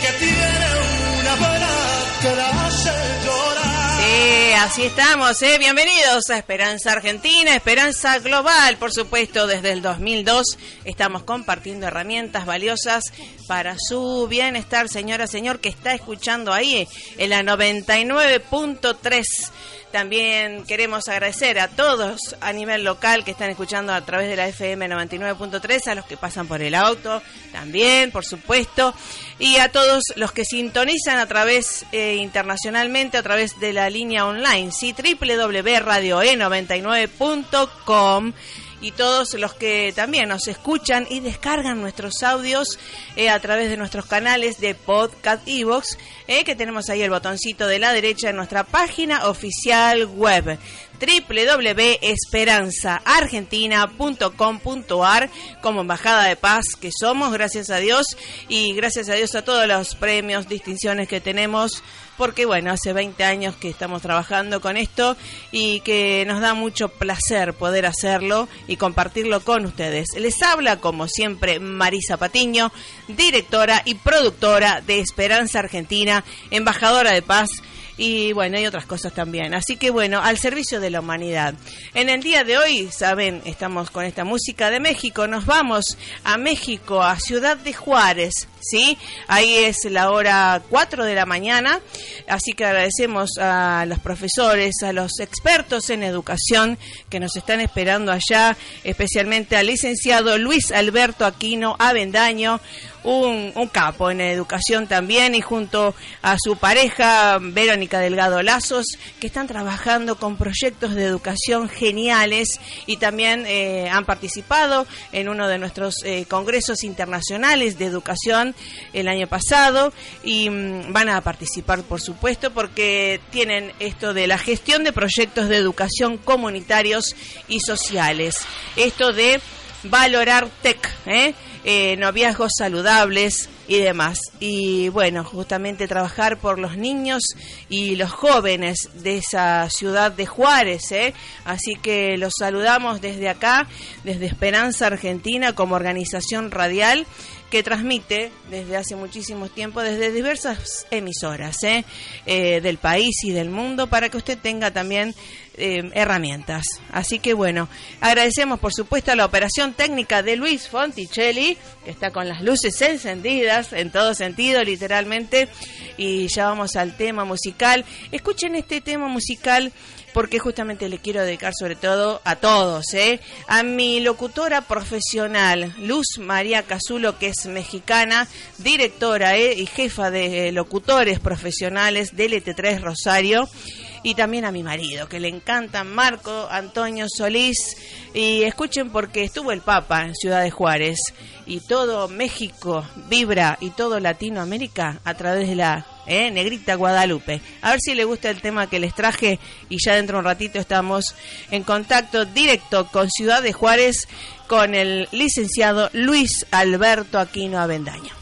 Que tiene una pena que la hace llorar. Sí, así estamos, ¿eh? Bienvenidos a Esperanza Argentina, Esperanza Global, por supuesto, desde el 2002 estamos compartiendo herramientas valiosas para su bienestar, señora, señor, que está escuchando ahí en la 99.3. También queremos agradecer a todos a nivel local que están escuchando a través de la FM 99.3, a los que pasan por el auto también, por supuesto, y a todos los que sintonizan a través eh, internacionalmente, a través de la línea online, sí, www.radioe99.com y todos los que también nos escuchan y descargan nuestros audios eh, a través de nuestros canales de podcast Evox, eh, que tenemos ahí el botoncito de la derecha en nuestra página oficial web www.esperanzaargentina.com.ar como embajada de paz que somos, gracias a Dios y gracias a Dios a todos los premios, distinciones que tenemos porque bueno, hace 20 años que estamos trabajando con esto y que nos da mucho placer poder hacerlo y compartirlo con ustedes. Les habla como siempre Marisa Patiño, directora y productora de Esperanza Argentina, embajadora de paz y bueno, hay otras cosas también. Así que bueno, al servicio de la humanidad. En el día de hoy, saben, estamos con esta música de México, nos vamos a México, a Ciudad de Juárez, ¿sí? Ahí es la hora 4 de la mañana, así que agradecemos a los profesores, a los expertos en educación que nos están esperando allá, especialmente al licenciado Luis Alberto Aquino Avendaño, un, capo en educación también y junto a su pareja Verónica Delgado Lazos que están trabajando con proyectos de educación geniales y también eh, han participado en uno de nuestros eh, congresos internacionales de educación el año pasado y mm, van a participar por supuesto porque tienen esto de la gestión de proyectos de educación comunitarios y sociales. Esto de valorar tech ¿eh? eh, noviazgos saludables y demás. Y bueno, justamente trabajar por los niños y los jóvenes de esa ciudad de Juárez. ¿eh? Así que los saludamos desde acá, desde Esperanza Argentina como organización radial que transmite desde hace muchísimo tiempo desde diversas emisoras ¿eh? Eh, del país y del mundo para que usted tenga también eh, herramientas. Así que bueno, agradecemos por supuesto a la operación técnica de Luis Fonticelli, que está con las luces encendidas en todo sentido, literalmente. Y ya vamos al tema musical. Escuchen este tema musical porque justamente le quiero dedicar sobre todo a todos, ¿eh? a mi locutora profesional, Luz María Cazulo, que es mexicana, directora ¿eh? y jefa de locutores profesionales del ET3 Rosario, y también a mi marido, que le encanta Marco Antonio Solís, y escuchen porque estuvo el Papa en Ciudad de Juárez, y todo México vibra y todo Latinoamérica a través de la ¿eh? Negrita Guadalupe. A ver si le gusta el tema que les traje y ya dentro de un ratito estamos en contacto directo con Ciudad de Juárez con el licenciado Luis Alberto Aquino Avendaño.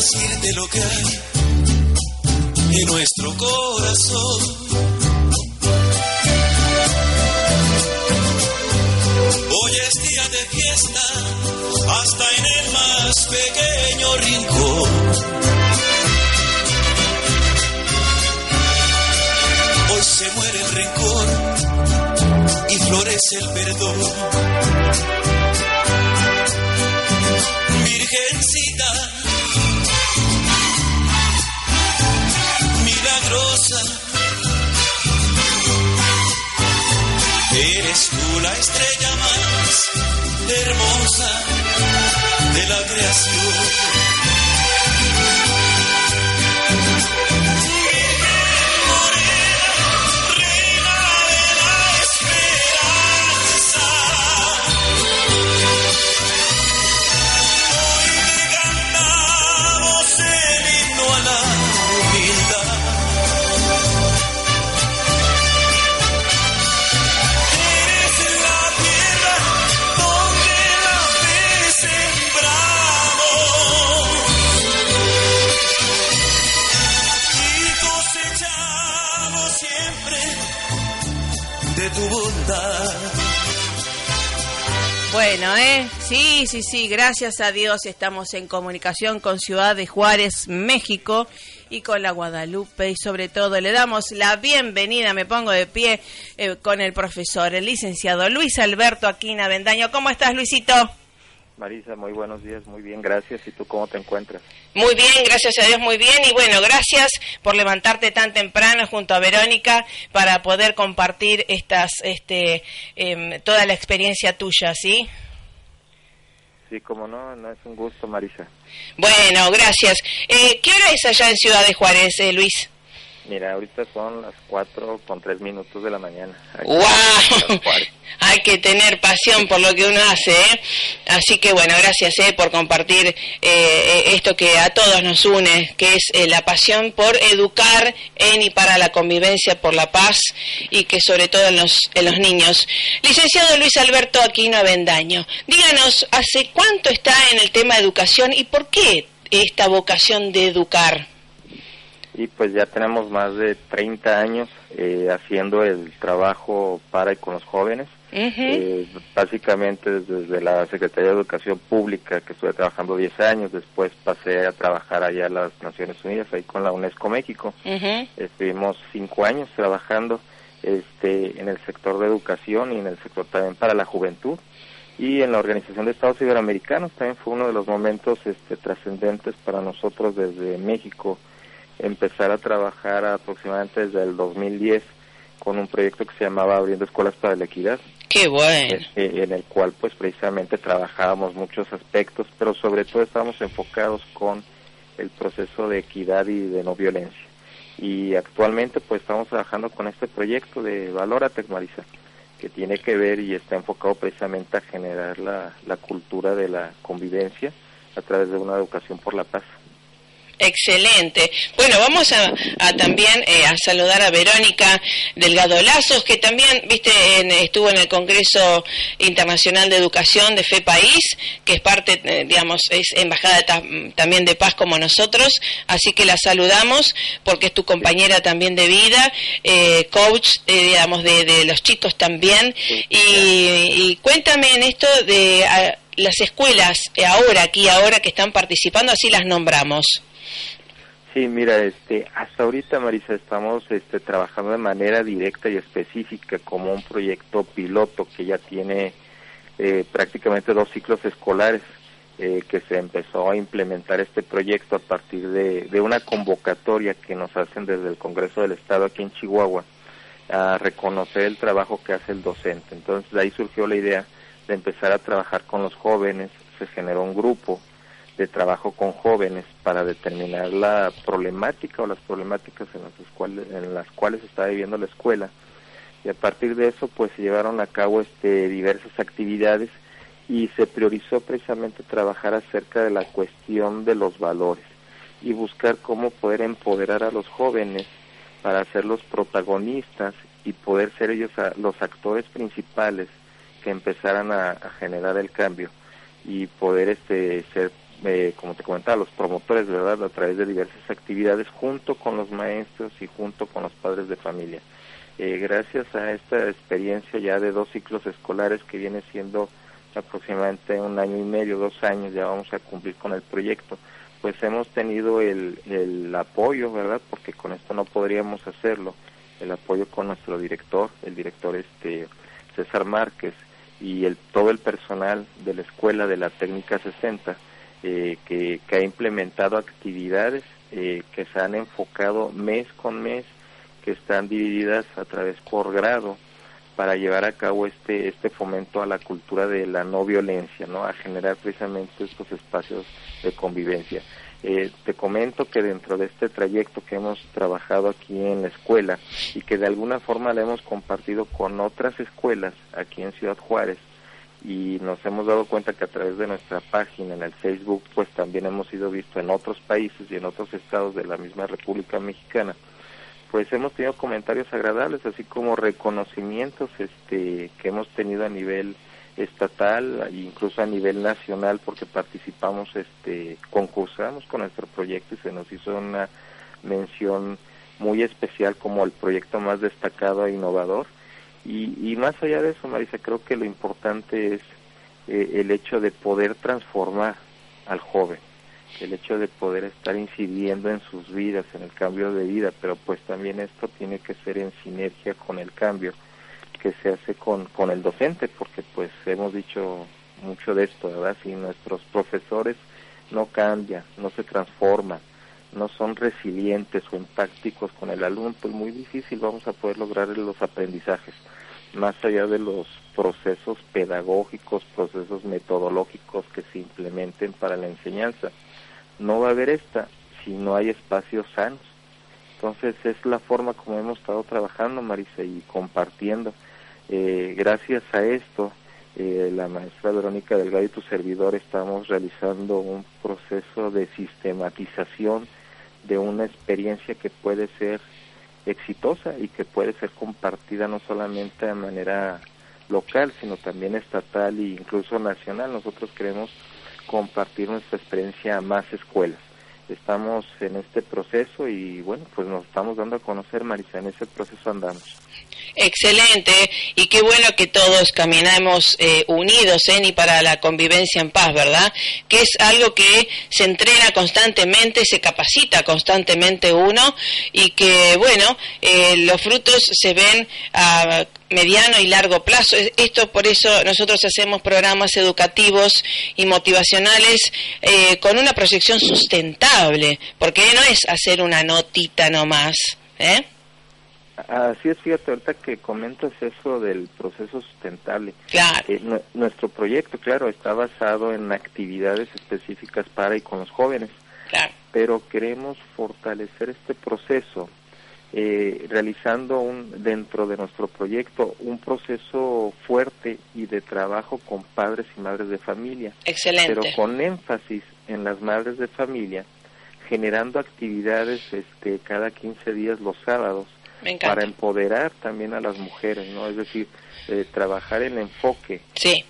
Decirte lo que hay en nuestro corazón. Hoy es día de fiesta, hasta en el más pequeño rincón. Hoy se muere el rencor y florece el perdón. La estrella más hermosa de la creación. Sí, sí, sí, gracias a Dios estamos en comunicación con Ciudad de Juárez, México, y con la Guadalupe, y sobre todo le damos la bienvenida, me pongo de pie, eh, con el profesor, el licenciado Luis Alberto Aquina Vendaño. ¿Cómo estás, Luisito? Marisa, muy buenos días, muy bien, gracias. ¿Y tú cómo te encuentras? Muy bien, gracias a Dios, muy bien. Y bueno, gracias por levantarte tan temprano junto a Verónica para poder compartir estas, este, em, toda la experiencia tuya, ¿sí? Sí, como no, no es un gusto, Marisa. Bueno, gracias. Eh, ¿Qué hora es allá en Ciudad de Juárez, eh, Luis? Mira, ahorita son las 4 con 3 minutos de la mañana. ¡Wow! Hay que tener pasión por lo que uno hace, ¿eh? Así que bueno, gracias ¿eh? por compartir eh, eh, esto que a todos nos une, que es eh, la pasión por educar en y para la convivencia, por la paz y que sobre todo en los, en los niños. Licenciado Luis Alberto Aquino Avendaño, díganos, ¿hace cuánto está en el tema de educación y por qué esta vocación de educar? Y pues ya tenemos más de 30 años eh, haciendo el trabajo para y con los jóvenes. Eh, básicamente desde la Secretaría de Educación Pública, que estuve trabajando 10 años, después pasé a trabajar allá a las Naciones Unidas, ahí con la UNESCO México. Estuvimos cinco años trabajando este, en el sector de educación y en el sector también para la juventud. Y en la Organización de Estados Iberoamericanos también fue uno de los momentos este, trascendentes para nosotros desde México empezar a trabajar aproximadamente desde el 2010 con un proyecto que se llamaba Abriendo Escuelas para la Equidad, Qué bueno. eh, en el cual pues precisamente trabajábamos muchos aspectos, pero sobre todo estábamos enfocados con el proceso de equidad y de no violencia. Y actualmente pues estamos trabajando con este proyecto de Valórate, Marisa, que tiene que ver y está enfocado precisamente a generar la, la cultura de la convivencia a través de una educación por la paz. Excelente. Bueno, vamos a, a también eh, a saludar a Verónica Delgado Lazos, que también, viste, en- estuvo en el Congreso Internacional de Educación de FE País, que es parte, eh, digamos, es embajada ta- también de paz como nosotros, así que la saludamos porque es tu compañera también de vida, eh, coach, eh, digamos, de, de los chicos también. Y, y cuéntame en esto de las escuelas eh, ahora, aquí, ahora que están participando, así las nombramos. Sí, mira, este, hasta ahorita, Marisa, estamos este, trabajando de manera directa y específica como un proyecto piloto que ya tiene eh, prácticamente dos ciclos escolares eh, que se empezó a implementar este proyecto a partir de, de una convocatoria que nos hacen desde el Congreso del Estado aquí en Chihuahua a reconocer el trabajo que hace el docente. Entonces, de ahí surgió la idea de empezar a trabajar con los jóvenes, se generó un grupo de trabajo con jóvenes para determinar la problemática o las problemáticas en las cuales, en las cuales está viviendo la escuela. Y a partir de eso pues se llevaron a cabo este diversas actividades y se priorizó precisamente trabajar acerca de la cuestión de los valores y buscar cómo poder empoderar a los jóvenes para ser los protagonistas y poder ser ellos los actores principales que empezaran a, a generar el cambio y poder este ser eh, como te comentaba, los promotores, ¿verdad?, a través de diversas actividades junto con los maestros y junto con los padres de familia. Eh, gracias a esta experiencia ya de dos ciclos escolares que viene siendo aproximadamente un año y medio, dos años, ya vamos a cumplir con el proyecto, pues hemos tenido el, el apoyo, ¿verdad? Porque con esto no podríamos hacerlo, el apoyo con nuestro director, el director este César Márquez y el, todo el personal de la escuela de la técnica 60 eh, que, que, ha implementado actividades eh, que se han enfocado mes con mes que están divididas a través por grado para llevar a cabo este este fomento a la cultura de la no violencia, ¿no? A generar precisamente estos espacios de convivencia. Eh, te comento que dentro de este trayecto que hemos trabajado aquí en la escuela y que de alguna forma le hemos compartido con otras escuelas aquí en Ciudad Juárez y nos hemos dado cuenta que a través de nuestra página en el Facebook pues también hemos sido visto en otros países y en otros estados de la misma República Mexicana pues hemos tenido comentarios agradables, así como reconocimientos este, que hemos tenido a nivel estatal e incluso a nivel nacional porque participamos, este, concursamos con nuestro proyecto y se nos hizo una mención muy especial como el proyecto más destacado e innovador. Y, y más allá de eso, Marisa, creo que lo importante es eh, el hecho de poder transformar al joven el hecho de poder estar incidiendo en sus vidas, en el cambio de vida, pero pues también esto tiene que ser en sinergia con el cambio que se hace con, con el docente, porque pues hemos dicho mucho de esto, ¿verdad? Si nuestros profesores no cambian, no se transforman, no son resilientes o empáticos con el alumno, pues muy difícil vamos a poder lograr los aprendizajes, más allá de los procesos pedagógicos, procesos metodológicos que se implementen para la enseñanza no va a haber esta si no hay espacios sanos. Entonces es la forma como hemos estado trabajando, Marisa, y compartiendo. Eh, gracias a esto, eh, la maestra Verónica Delgado y tu servidor estamos realizando un proceso de sistematización de una experiencia que puede ser exitosa y que puede ser compartida no solamente de manera local, sino también estatal e incluso nacional. Nosotros queremos compartir nuestra experiencia a más escuelas. Estamos en este proceso y bueno, pues nos estamos dando a conocer, Marisa, en ese proceso andamos. Excelente, y qué bueno que todos caminamos eh, unidos en y para la convivencia en paz, ¿verdad? Que es algo que se entrena constantemente, se capacita constantemente uno y que, bueno, eh, los frutos se ven a mediano y largo plazo. Esto por eso nosotros hacemos programas educativos y motivacionales eh, con una proyección sustentable, porque no es hacer una notita nomás. ¿eh? Así es, fíjate, ahorita que comentas eso del proceso sustentable. Claro. Eh, nuestro proyecto, claro, está basado en actividades específicas para y con los jóvenes. Claro. Pero queremos fortalecer este proceso eh, realizando un, dentro de nuestro proyecto un proceso fuerte y de trabajo con padres y madres de familia. Excelente. Pero con énfasis en las madres de familia, generando actividades este, cada 15 días los sábados para empoderar también a las mujeres, ¿no? Es decir, eh, trabajar el enfoque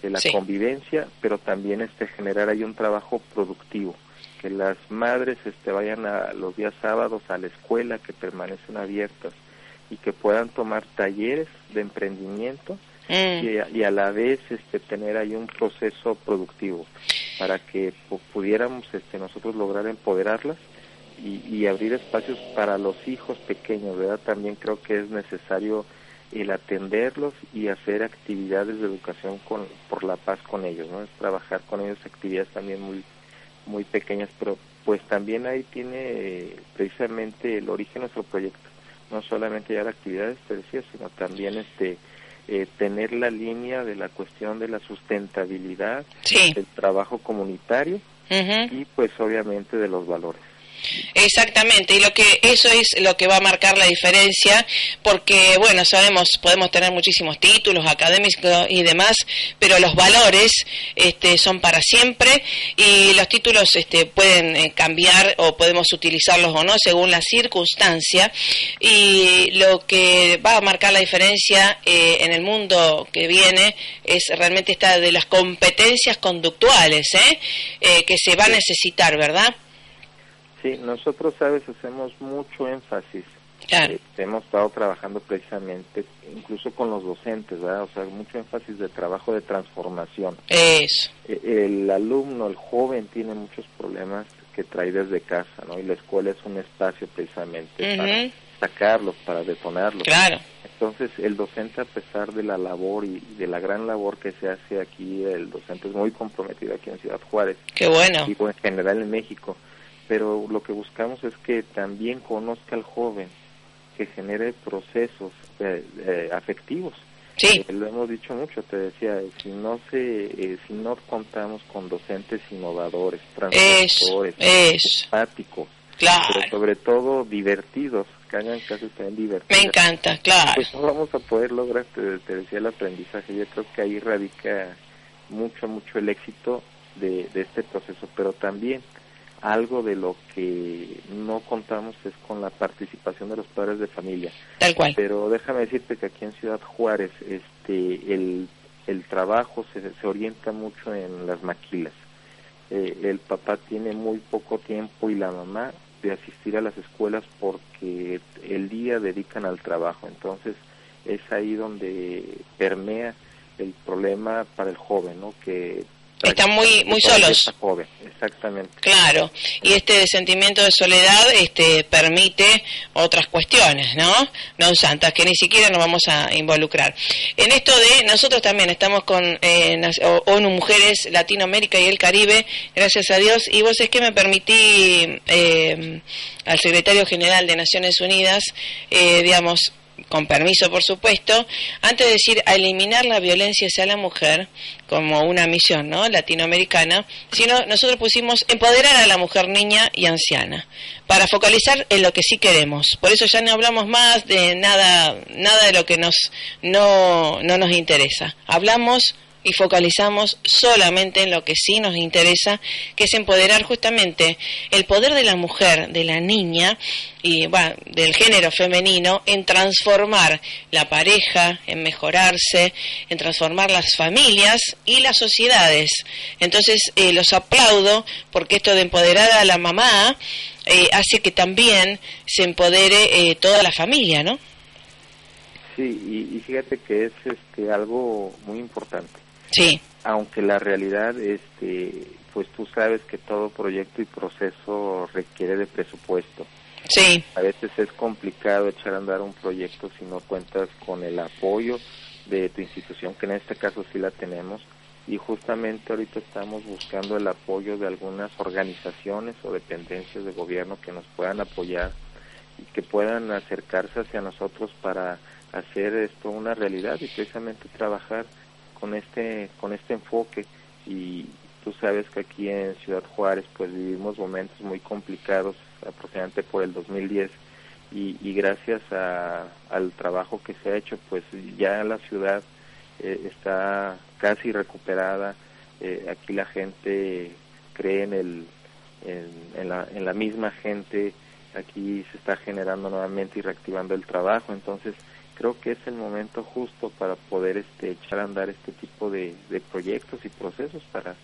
de la convivencia, pero también este generar ahí un trabajo productivo que las madres este, vayan a los días sábados a la escuela que permanecen abiertas y que puedan tomar talleres de emprendimiento mm. y, a, la vez este, tener ahí un proceso productivo para que pudiéramos este, nosotros lograr empoderarlas y, y, abrir espacios para los hijos pequeños, ¿verdad? También creo que es necesario el atenderlos y hacer actividades de educación con, por la paz con ellos, ¿no? Es trabajar con ellos actividades también muy muy pequeñas, pero pues también ahí tiene eh, precisamente el origen de nuestro proyecto, no solamente ya la actividades, te decía, sino también este eh, tener la línea de la cuestión de la sustentabilidad, del trabajo comunitario y pues obviamente de los valores. Exactamente, y lo que eso es lo que va a marcar la diferencia, porque bueno, sabemos, podemos tener muchísimos títulos académicos y demás, pero los valores este, son para siempre y los títulos este, pueden eh, cambiar o podemos utilizarlos o no según la circunstancia y lo que va a marcar la diferencia eh, en el mundo que viene es realmente esta de las competencias conductuales, ¿eh? eh que se va a necesitar, ¿verdad? Sí, nosotros, sabes, hacemos mucho énfasis. Claro. Eh, hemos estado trabajando precisamente, incluso con los docentes, ¿verdad? O sea, mucho énfasis de trabajo de transformación. Eso. E, el alumno, el joven, tiene muchos problemas que trae desde casa, ¿no? Y la escuela es un espacio precisamente para sacarlos, para detonarlos. Claro. Entonces, el docente, a pesar de la labor y de la gran labor que se hace aquí, el docente es muy comprometido aquí en Ciudad Juárez. Qué bueno. Y en general en México pero lo que buscamos es que también conozca al joven, que genere procesos eh, eh, afectivos. Sí. Eh, lo hemos dicho mucho, te decía, si no se, si no contamos con docentes innovadores, transformadores, empáticos, claro. pero sobre todo divertidos, que hagan casos también divertidos. Me encanta, claro. Pues no vamos a poder lograr, te, te, decía, el aprendizaje. Yo creo que ahí radica mucho, mucho el éxito de, de este proceso, pero también algo de lo que no contamos es con la participación de los padres de familia. Tal cual. Pero déjame decirte que aquí en Ciudad Juárez este el, el trabajo se, se orienta mucho en las maquilas. Eh, el papá tiene muy poco tiempo y la mamá de asistir a las escuelas porque el día dedican al trabajo. Entonces es ahí donde permea el problema para el joven, ¿no? Que están muy muy solos. Joven, exactamente. Claro, y este sentimiento de soledad este permite otras cuestiones, ¿no? No santas que ni siquiera nos vamos a involucrar. En esto de nosotros también estamos con eh, ONU Mujeres Latinoamérica y el Caribe, gracias a Dios, y vos es que me permití eh, al secretario general de Naciones Unidas, eh, digamos, con permiso por supuesto, antes de decir a eliminar la violencia hacia la mujer como una misión ¿no? latinoamericana, sino nosotros pusimos empoderar a la mujer niña y anciana para focalizar en lo que sí queremos. Por eso ya no hablamos más de nada, nada de lo que nos no, no nos interesa. Hablamos y focalizamos solamente en lo que sí nos interesa, que es empoderar justamente el poder de la mujer, de la niña y bueno, del género femenino en transformar la pareja, en mejorarse, en transformar las familias y las sociedades. Entonces eh, los aplaudo porque esto de empoderar a la mamá eh, hace que también se empodere eh, toda la familia, ¿no? Sí, y, y, fíjate que es este algo muy importante Sí. Aunque la realidad, este, pues tú sabes que todo proyecto y proceso requiere de presupuesto. Sí. A veces es complicado echar a andar un proyecto si no cuentas con el apoyo de tu institución, que en este caso sí la tenemos. Y justamente ahorita estamos buscando el apoyo de algunas organizaciones o dependencias de gobierno que nos puedan apoyar y que puedan acercarse hacia nosotros para hacer esto una realidad y precisamente trabajar con este con este enfoque. Y tú sabes que aquí en Ciudad Juárez pues vivimos momentos muy complicados aproximadamente por el 2010 y, y gracias a, al trabajo que se ha hecho pues ya la ciudad eh, está casi recuperada. Eh, aquí la gente cree en el en, en, la, en la misma gente. Aquí se está generando nuevamente y reactivando el trabajo. Entonces creo que es el momento justo para poder este, echar a andar este tipo de, proyectos y procesos para,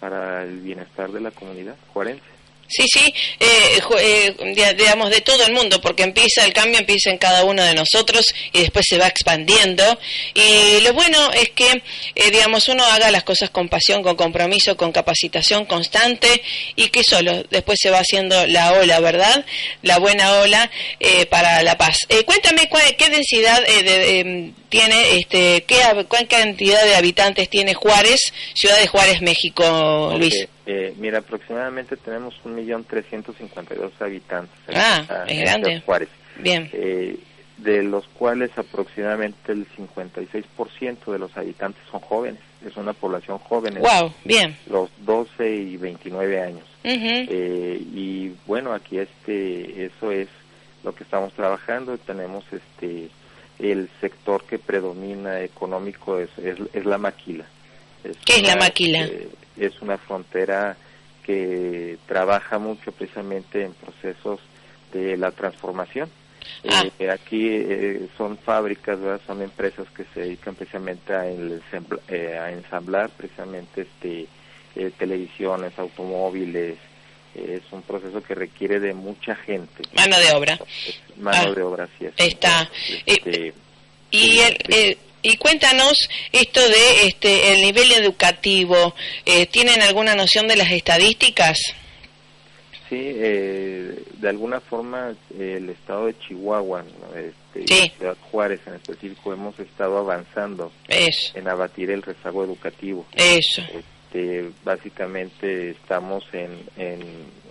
para el bienestar de la comunidad juarense. Sí, sí, eh, eh, digamos de todo el mundo, porque empieza el cambio, empieza en cada uno de nosotros y después se va expandiendo. Y lo bueno es que, eh, digamos, uno haga las cosas con pasión, con compromiso, con capacitación constante y que solo después se va haciendo la ola, ¿verdad? La buena ola eh, para la paz. Cuéntame qué densidad de, em, tiene, este, qué, cuál cantidad de habitantes tiene Juárez, Ciudad de Juárez, México, okay. Luis. Eh, mira, aproximadamente tenemos un millón trescientos cincuenta y dos habitantes. Ah, es grande. Juárez. Bien. Eh, de los cuales aproximadamente el 56% de los habitantes son jóvenes. Es una población joven. Wow, bien. Los 12 y 29 años. Eh, y bueno, aquí este, eso es lo que estamos trabajando. Tenemos este, el sector que predomina económico es, es, la maquila. ¿Qué es la maquila? Eh, es una frontera que trabaja mucho precisamente en procesos de la transformación. Ah. Eh, aquí eh, son fábricas, son empresas que se dedican precisamente a, eh, a ensamblar precisamente este televisiones, automóviles. Es un proceso que requiere de mucha gente. Mano de obra. Mano ah. de obra, sí. Está. Este, y el, y cuéntanos esto de este el nivel educativo. ¿Tienen alguna noción de las estadísticas? Sí, eh, de alguna forma el estado de Chihuahua, este, Ciudad Juárez en específico, hemos estado avanzando en abatir el rezago educativo. Eso. Este, básicamente estamos en, en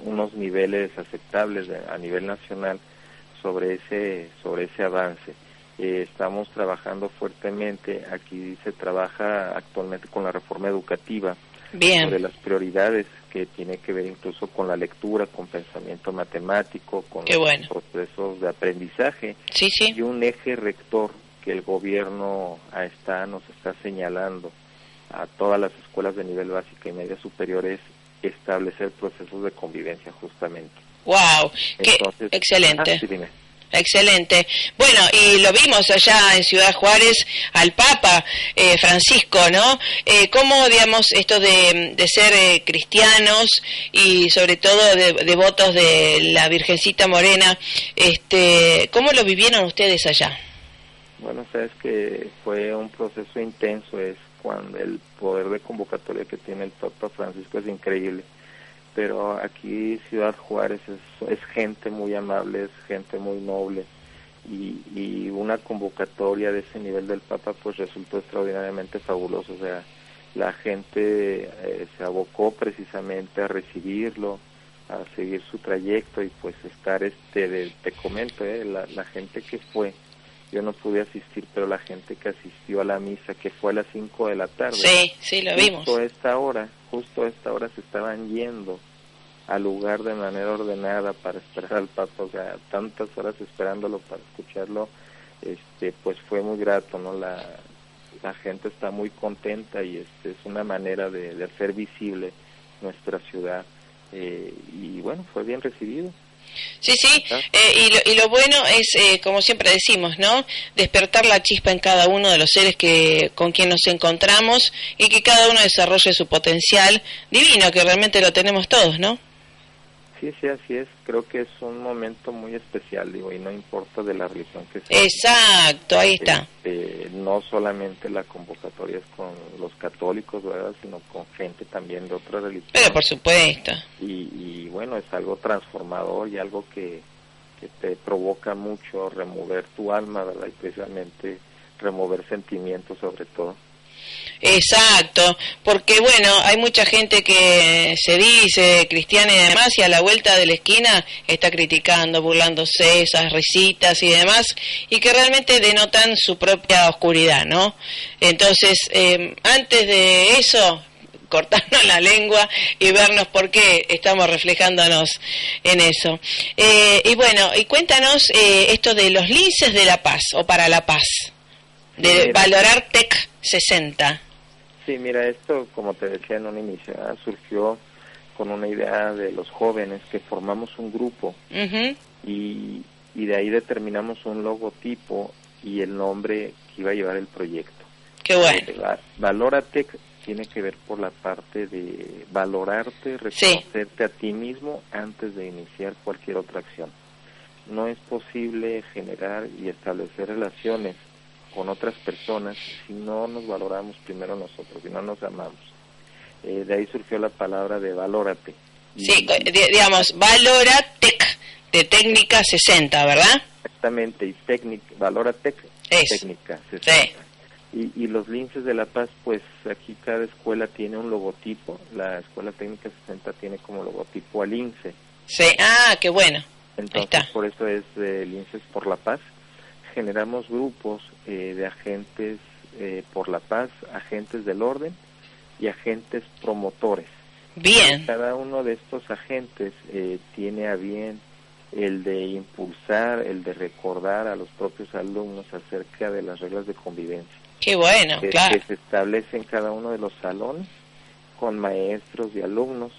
unos niveles aceptables a nivel nacional sobre ese sobre ese avance. Eh, estamos trabajando fuertemente. Aquí se trabaja actualmente con la reforma educativa Bien. sobre las prioridades que tiene que ver incluso con la lectura, con pensamiento matemático, con los procesos de aprendizaje sí, sí. y un eje rector que el gobierno está nos está señalando a todas las escuelas de nivel básico y media superior es establecer procesos de convivencia justamente. Wow, qué excelente. Ah, Excelente. Bueno, y lo vimos allá en Ciudad Juárez al Papa eh, Francisco, ¿no? Eh, ¿Cómo, digamos, esto de, ser eh, cristianos y sobre todo devotos de, la Virgencita Morena, este, ¿cómo lo vivieron ustedes allá? Bueno, sabes que fue un proceso intenso, es cuando el poder de convocatoria que tiene el Papa Francisco es increíble. Pero aquí Ciudad Juárez es, es gente muy amable, es gente muy noble. Y, y, una convocatoria de ese nivel del Papa pues resultó extraordinariamente fabuloso, o sea, la gente eh, se abocó precisamente a recibirlo, a seguir su trayecto y pues estar este, te comento, eh, la gente que fue, yo no pude asistir, pero la gente que asistió a la misa, que fue a las 5 de la tarde. Sí, sí, lo vimos. Justo a esta hora, justo a esta hora se estaban yendo al lugar de manera ordenada para esperar al Papa, o sea, tantas horas esperándolo para escucharlo, este, pues fue muy grato, ¿no? La, la gente está muy contenta y este es una manera de, de hacer visible nuestra ciudad eh, y bueno, fue bien recibido. Sí, sí, eh, y, lo, y, lo, bueno es, eh, como siempre decimos, ¿no? Despertar la chispa en cada uno de los seres que con quien nos encontramos y que cada uno desarrolle su potencial divino, que realmente lo tenemos todos, ¿no? Sí, sí, así es. Creo que es un momento muy especial, digo, y no importa de la religión que sea. Exacto, ahí está. Este, no solamente la convocatoria es con los católicos, ¿verdad? Sino con gente también de otras religiones. Pero por supuesto. Y, y bueno, es algo transformador y algo que, que te provoca mucho remover tu alma, ¿verdad? Y precisamente remover sentimientos sobre todo. Exacto, porque bueno, hay mucha gente que se dice cristiana y demás y a la vuelta de la esquina está criticando, burlándose, esas risitas y demás, y que realmente denotan su propia oscuridad, ¿no? Entonces, eh, antes de eso, cortarnos la lengua y vernos por qué estamos reflejándonos en eso. Eh, y bueno, y cuéntanos eh, esto de los linces de la paz o para la paz, de valorar TEC 60. Sí, mira, esto, como te decía en un inicio, ¿ah? surgió con una idea de los jóvenes que formamos un grupo y, y de ahí determinamos un logotipo y el nombre que iba a llevar el proyecto. Qué bueno. Eh, Valórate tiene que ver por la parte de valorarte, reconocerte a ti mismo antes de iniciar cualquier otra acción. No es posible generar y establecer relaciones con otras personas si no nos valoramos primero nosotros, si no nos amamos. Eh, de ahí surgió la palabra de valórate. sí, digamos, valórate de técnica 60, ¿verdad? Exactamente, y técnica, valórate técnica 60. Y, y, los linces de La Paz, pues aquí cada escuela tiene un logotipo. La Escuela Técnica 60 tiene como logotipo al lince. Sí, ah, qué bueno. Entonces, por eso es eh, Linces por La Paz. generamos grupos eh, de agentes eh, por la paz, agentes del orden y agentes promotores. Bien. Cada uno de estos agentes eh, tiene a bien el de impulsar, el de recordar a los propios alumnos acerca de las reglas de convivencia. Qué bueno, que, claro. que se establece en cada uno de los salones con maestros y alumnos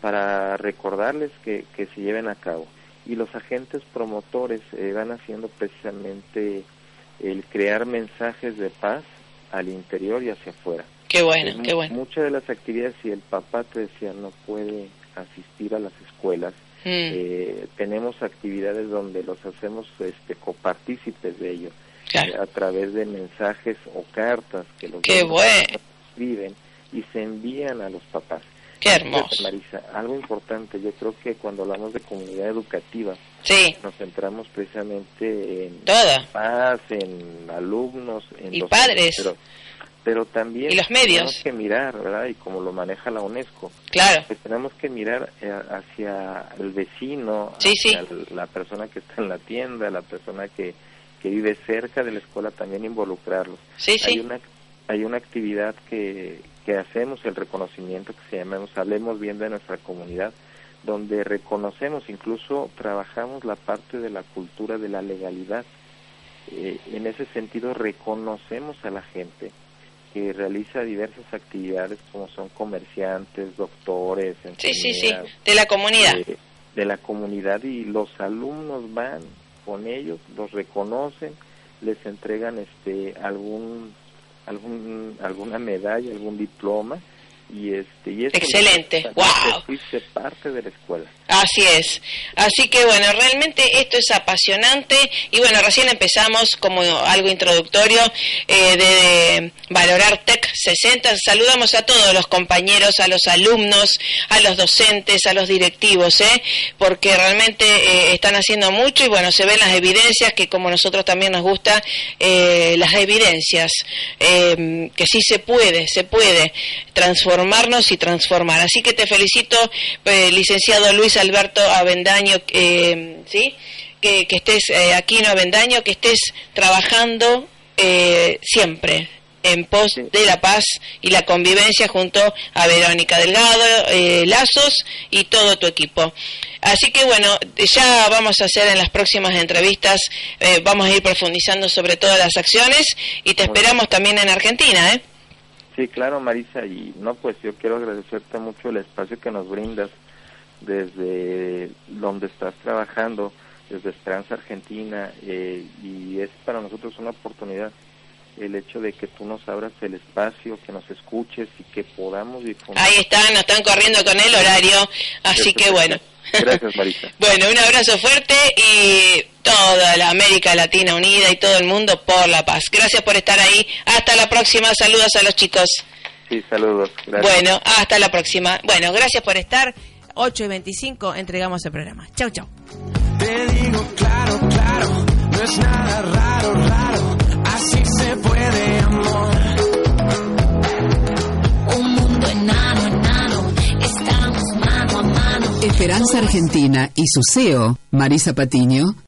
para recordarles que, que se lleven a cabo. Y los agentes promotores eh, van haciendo precisamente el crear mensajes de paz al interior y hacia afuera. Qué bueno, qué mu- bueno. Muchas de las actividades, si el papá te decía no puede asistir a las escuelas, Mm, eh, tenemos actividades donde los hacemos este, copartícipes de ello, claro. eh, a través de mensajes o cartas que los Qué escriben y se envían a los papás. Qué hermoso. Marisa, algo importante, yo creo que cuando hablamos de comunidad educativa, Sí, nos centramos precisamente en toda. paz, en alumnos, en Y docentes, padres. pero, pero también Y los medios. tenemos que mirar, ¿verdad? Y como lo maneja la UNESCO, Claro. pues tenemos que mirar eh, hacia el vecino, Sí, sí. hacia la persona que está en la tienda, la persona que, que vive cerca de la escuela, también involucrarlos. Sí, Hay sí. una hay una actividad que, que hacemos, el reconocimiento que se llama Hablemos bien de nuestra comunidad, donde reconocemos, incluso trabajamos la parte de la cultura de la legalidad. Eh, en ese sentido reconocemos a la gente que realiza diversas actividades como son comerciantes, doctores, Sí, sí, sí. De la comunidad. eh, de la comunidad y los alumnos van con ellos, los reconocen, les entregan este algún algún alguna medalla, algún diploma y este y eso Excelente. también ¡Guau! fuiste parte de la escuela. Así es. Así que bueno, realmente esto es apasionante y bueno, recién empezamos como algo introductorio eh, de valorar TEC 60. Saludamos a todos los compañeros, a los alumnos, a los docentes, a los directivos, ¿eh? porque realmente eh, están haciendo mucho y bueno, se ven las evidencias que como nosotros también nos gusta, eh, las evidencias, que sí se puede, se puede transformarnos y transformar. Así que te felicito, eh, licenciado Luis Alberto Avendaño, eh, ¿sí? Que, que estés eh, aquí en Avendaño, que estés trabajando eh, siempre en pos de la paz y la convivencia junto a Verónica Delgado, eh, Lazos y todo tu equipo. Así que bueno, ya vamos a hacer en las próximas entrevistas, eh, vamos a ir profundizando sobre todas las acciones y te esperamos también en Argentina, ¿eh? Sí, claro, Marisa, y no, pues yo quiero agradecerte mucho el espacio que nos brindas desde donde estás trabajando, desde Esperanza Argentina, eh, y es para nosotros una oportunidad el hecho de que tú nos abras el espacio, que nos escuches y que podamos difundir. Ahí están, nos están corriendo con el horario, así que bueno. Gracias, Marisa. Bueno, un abrazo fuerte y toda la América Latina unida y todo el mundo por la paz. Gracias por estar ahí. Hasta la próxima. Saludos a los chicos. Sí, saludos. Gracias. Bueno, hasta la próxima. Bueno, gracias por estar. 8 y 25 entregamos el programa. Chau, chau. Te digo claro, claro, no es nada raro, raro, así se puede amor. Un mundo enano, enano, estamos mano a mano. Esperanza Argentina y su CEO, Marisa Patiño,